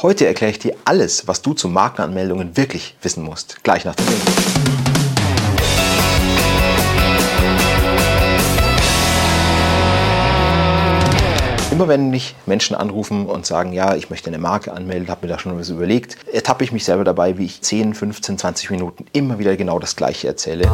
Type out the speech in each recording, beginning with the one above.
Heute erkläre ich dir alles, was du zu Markenanmeldungen wirklich wissen musst. Gleich nach dem Intro. Immer wenn mich Menschen anrufen und sagen, ja, ich möchte eine Marke anmelden, habe mir da schon was überlegt, ertappe ich mich selber dabei, wie ich 10, 15, 20 Minuten immer wieder genau das Gleiche erzähle.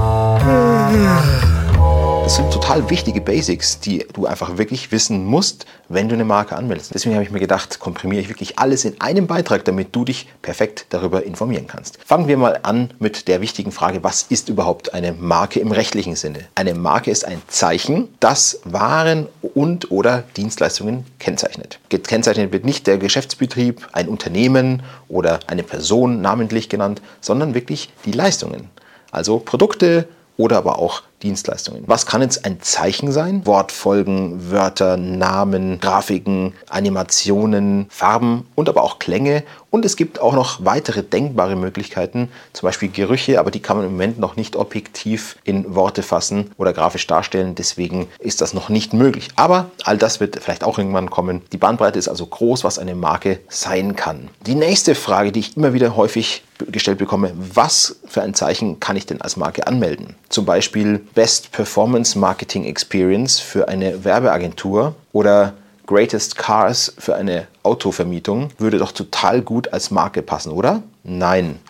Das sind total wichtige Basics, die du einfach wirklich wissen musst, wenn du eine Marke anmeldest. Deswegen habe ich mir gedacht, komprimiere ich wirklich alles in einem Beitrag, damit du dich perfekt darüber informieren kannst. Fangen wir mal an mit der wichtigen Frage, was ist überhaupt eine Marke im rechtlichen Sinne? Eine Marke ist ein Zeichen, das Waren und oder Dienstleistungen kennzeichnet. Gekennzeichnet wird nicht der Geschäftsbetrieb, ein Unternehmen oder eine Person namentlich genannt, sondern wirklich die Leistungen. Also Produkte oder aber auch Dienstleistungen. Was kann jetzt ein Zeichen sein? Wortfolgen, Wörter, Namen, Grafiken, Animationen, Farben und aber auch Klänge. Und es gibt auch noch weitere denkbare Möglichkeiten, zum Beispiel Gerüche, aber die kann man im Moment noch nicht objektiv in Worte fassen oder grafisch darstellen. Deswegen ist das noch nicht möglich. Aber all das wird vielleicht auch irgendwann kommen. Die Bandbreite ist also groß, was eine Marke sein kann. Die nächste Frage, die ich immer wieder häufig gestellt bekomme, was für ein Zeichen kann ich denn als Marke anmelden? Zum Beispiel Best Performance Marketing Experience für eine Werbeagentur oder Greatest Cars für eine Autovermietung würde doch total gut als Marke passen, oder? Nein.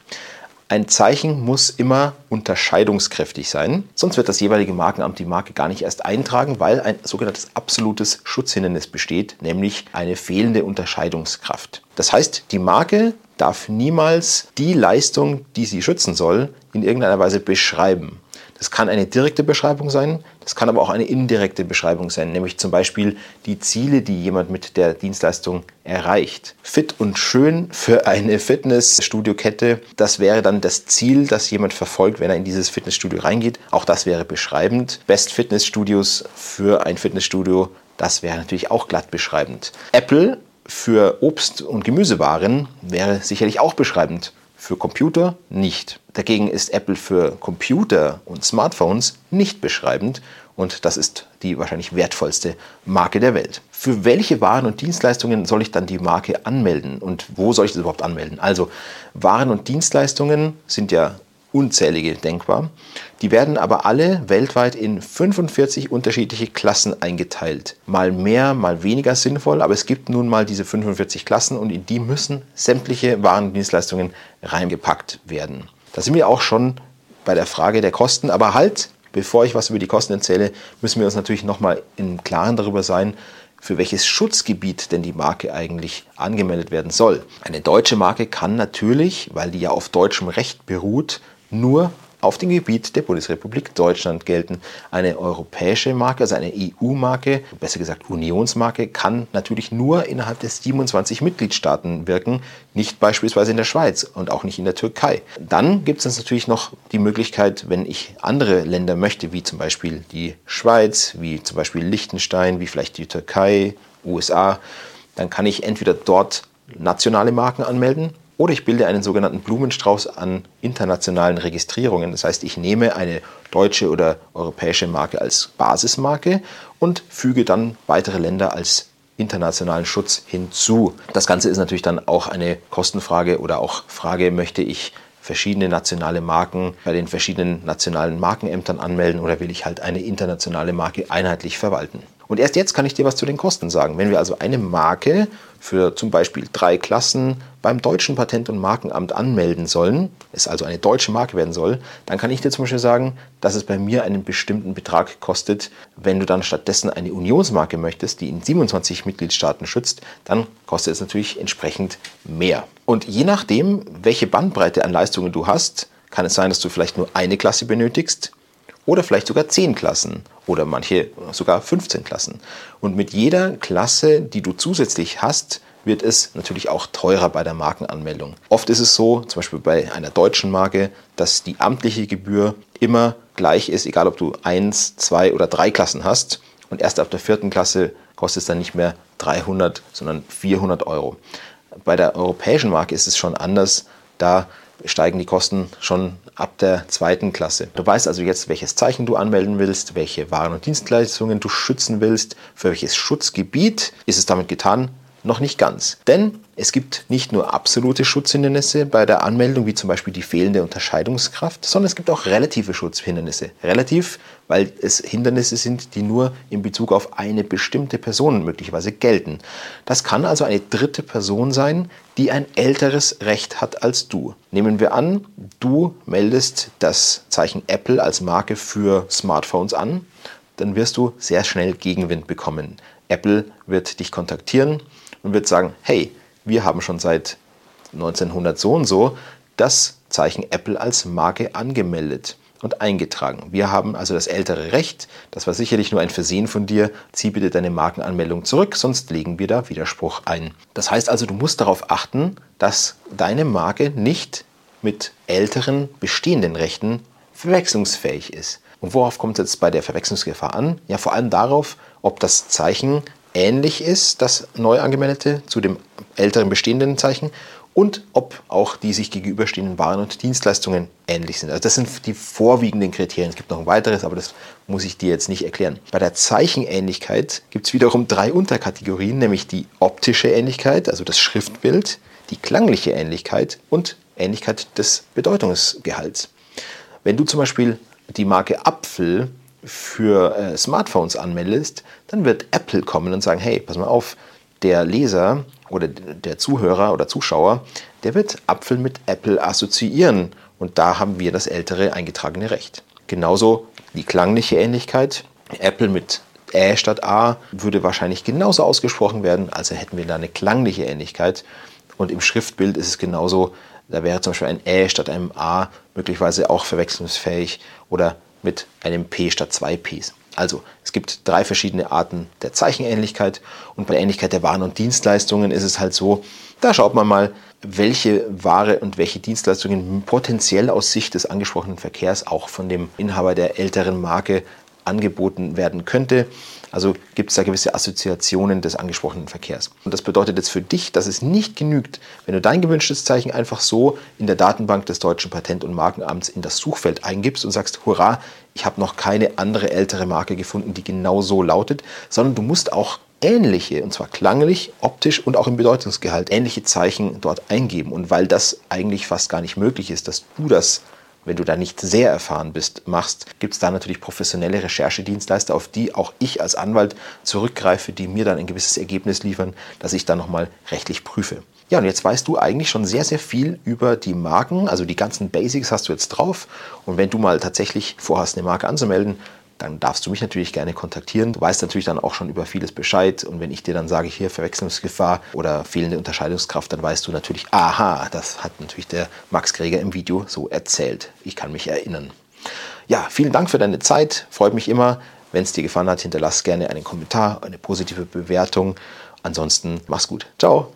Ein Zeichen muss immer unterscheidungskräftig sein, sonst wird das jeweilige Markenamt die Marke gar nicht erst eintragen, weil ein sogenanntes absolutes Schutzhindernis besteht, nämlich eine fehlende Unterscheidungskraft. Das heißt, die Marke darf niemals die Leistung, die sie schützen soll, in irgendeiner Weise beschreiben. Das kann eine direkte Beschreibung sein, das kann aber auch eine indirekte Beschreibung sein, nämlich zum Beispiel die Ziele, die jemand mit der Dienstleistung erreicht. Fit und schön für eine Fitnessstudio-Kette, das wäre dann das Ziel, das jemand verfolgt, wenn er in dieses Fitnessstudio reingeht. Auch das wäre beschreibend. Best Fitnessstudios für ein Fitnessstudio, das wäre natürlich auch glatt beschreibend. Apple für Obst- und Gemüsewaren wäre sicherlich auch beschreibend für Computer nicht. Dagegen ist Apple für Computer und Smartphones nicht beschreibend und das ist die wahrscheinlich wertvollste Marke der Welt. Für welche Waren und Dienstleistungen soll ich dann die Marke anmelden und wo soll ich das überhaupt anmelden? Also Waren und Dienstleistungen sind ja unzählige denkbar. Die werden aber alle weltweit in 45 unterschiedliche Klassen eingeteilt. Mal mehr, mal weniger sinnvoll, aber es gibt nun mal diese 45 Klassen und in die müssen sämtliche Waren und Dienstleistungen reingepackt werden. Da sind wir auch schon bei der Frage der Kosten, aber halt, bevor ich was über die Kosten erzähle, müssen wir uns natürlich nochmal im Klaren darüber sein, für welches Schutzgebiet denn die Marke eigentlich angemeldet werden soll. Eine deutsche Marke kann natürlich, weil die ja auf deutschem Recht beruht, nur auf dem Gebiet der Bundesrepublik Deutschland gelten. Eine europäische Marke, also eine EU-Marke, besser gesagt Unionsmarke, kann natürlich nur innerhalb der 27 Mitgliedstaaten wirken, nicht beispielsweise in der Schweiz und auch nicht in der Türkei. Dann gibt es natürlich noch die Möglichkeit, wenn ich andere Länder möchte, wie zum Beispiel die Schweiz, wie zum Beispiel Liechtenstein, wie vielleicht die Türkei, USA, dann kann ich entweder dort nationale Marken anmelden oder ich bilde einen sogenannten Blumenstrauß an internationalen Registrierungen. Das heißt, ich nehme eine deutsche oder europäische Marke als Basismarke und füge dann weitere Länder als internationalen Schutz hinzu. Das Ganze ist natürlich dann auch eine Kostenfrage oder auch Frage, möchte ich verschiedene nationale Marken bei den verschiedenen nationalen Markenämtern anmelden oder will ich halt eine internationale Marke einheitlich verwalten. Und erst jetzt kann ich dir was zu den Kosten sagen. Wenn wir also eine Marke für zum Beispiel drei Klassen beim deutschen Patent- und Markenamt anmelden sollen, es also eine deutsche Marke werden soll, dann kann ich dir zum Beispiel sagen, dass es bei mir einen bestimmten Betrag kostet. Wenn du dann stattdessen eine Unionsmarke möchtest, die in 27 Mitgliedstaaten schützt, dann kostet es natürlich entsprechend mehr. Und je nachdem, welche Bandbreite an Leistungen du hast, kann es sein, dass du vielleicht nur eine Klasse benötigst oder vielleicht sogar 10 Klassen oder manche sogar 15 Klassen. Und mit jeder Klasse, die du zusätzlich hast, wird es natürlich auch teurer bei der Markenanmeldung. Oft ist es so, zum Beispiel bei einer deutschen Marke, dass die amtliche Gebühr immer gleich ist, egal ob du eins, zwei oder drei Klassen hast. Und erst ab der vierten Klasse kostet es dann nicht mehr 300, sondern 400 Euro. Bei der europäischen Marke ist es schon anders. Da steigen die Kosten schon ab der zweiten Klasse. Du weißt also jetzt, welches Zeichen du anmelden willst, welche Waren und Dienstleistungen du schützen willst, für welches Schutzgebiet ist es damit getan. Noch nicht ganz. Denn es gibt nicht nur absolute Schutzhindernisse bei der Anmeldung, wie zum Beispiel die fehlende Unterscheidungskraft, sondern es gibt auch relative Schutzhindernisse. Relativ, weil es Hindernisse sind, die nur in Bezug auf eine bestimmte Person möglicherweise gelten. Das kann also eine dritte Person sein, die ein älteres Recht hat als du. Nehmen wir an, du meldest das Zeichen Apple als Marke für Smartphones an, dann wirst du sehr schnell Gegenwind bekommen. Apple wird dich kontaktieren und wird sagen, hey, wir haben schon seit 1900 so und so das Zeichen Apple als Marke angemeldet und eingetragen. Wir haben also das ältere Recht. Das war sicherlich nur ein Versehen von dir. Zieh bitte deine Markenanmeldung zurück, sonst legen wir da Widerspruch ein. Das heißt also, du musst darauf achten, dass deine Marke nicht mit älteren bestehenden Rechten verwechslungsfähig ist. Und worauf kommt es jetzt bei der Verwechslungsgefahr an? Ja, vor allem darauf, ob das Zeichen ähnlich ist, das neu angemeldete, zu dem älteren bestehenden Zeichen und ob auch die sich gegenüberstehenden Waren und Dienstleistungen ähnlich sind. Also das sind die vorwiegenden Kriterien. Es gibt noch ein weiteres, aber das muss ich dir jetzt nicht erklären. Bei der Zeichenähnlichkeit gibt es wiederum drei Unterkategorien, nämlich die optische Ähnlichkeit, also das Schriftbild, die klangliche Ähnlichkeit und Ähnlichkeit des Bedeutungsgehalts. Wenn du zum Beispiel die Marke Apfel für äh, Smartphones anmeldest, dann wird Apple kommen und sagen, hey, pass mal auf, der Leser oder der Zuhörer oder Zuschauer, der wird Apfel mit Apple assoziieren und da haben wir das ältere eingetragene Recht. Genauso die klangliche Ähnlichkeit. Apple mit Ä statt A würde wahrscheinlich genauso ausgesprochen werden, also hätten wir da eine klangliche Ähnlichkeit. Und im Schriftbild ist es genauso, da wäre zum Beispiel ein Ä statt einem A möglicherweise auch verwechslungsfähig oder mit einem P statt zwei Ps. Also es gibt drei verschiedene Arten der Zeichenähnlichkeit und bei der Ähnlichkeit der Waren und Dienstleistungen ist es halt so, da schaut man mal, welche Ware und welche Dienstleistungen potenziell aus Sicht des angesprochenen Verkehrs auch von dem Inhaber der älteren Marke angeboten werden könnte. Also gibt es da gewisse Assoziationen des angesprochenen Verkehrs. Und das bedeutet jetzt für dich, dass es nicht genügt, wenn du dein gewünschtes Zeichen einfach so in der Datenbank des Deutschen Patent- und Markenamts in das Suchfeld eingibst und sagst, hurra, ich habe noch keine andere ältere Marke gefunden, die genau so lautet, sondern du musst auch ähnliche, und zwar klanglich, optisch und auch im Bedeutungsgehalt, ähnliche Zeichen dort eingeben. Und weil das eigentlich fast gar nicht möglich ist, dass du das wenn du da nicht sehr erfahren bist, machst, gibt es da natürlich professionelle Recherchedienstleister, auf die auch ich als Anwalt zurückgreife, die mir dann ein gewisses Ergebnis liefern, das ich dann nochmal rechtlich prüfe. Ja, und jetzt weißt du eigentlich schon sehr, sehr viel über die Marken, also die ganzen Basics hast du jetzt drauf. Und wenn du mal tatsächlich vorhast, eine Marke anzumelden, dann darfst du mich natürlich gerne kontaktieren. Du weißt natürlich dann auch schon über vieles Bescheid. Und wenn ich dir dann sage, hier Verwechslungsgefahr oder fehlende Unterscheidungskraft, dann weißt du natürlich, aha, das hat natürlich der Max Greger im Video so erzählt. Ich kann mich erinnern. Ja, vielen Dank für deine Zeit. Freut mich immer. Wenn es dir gefallen hat, hinterlass gerne einen Kommentar, eine positive Bewertung. Ansonsten mach's gut. Ciao.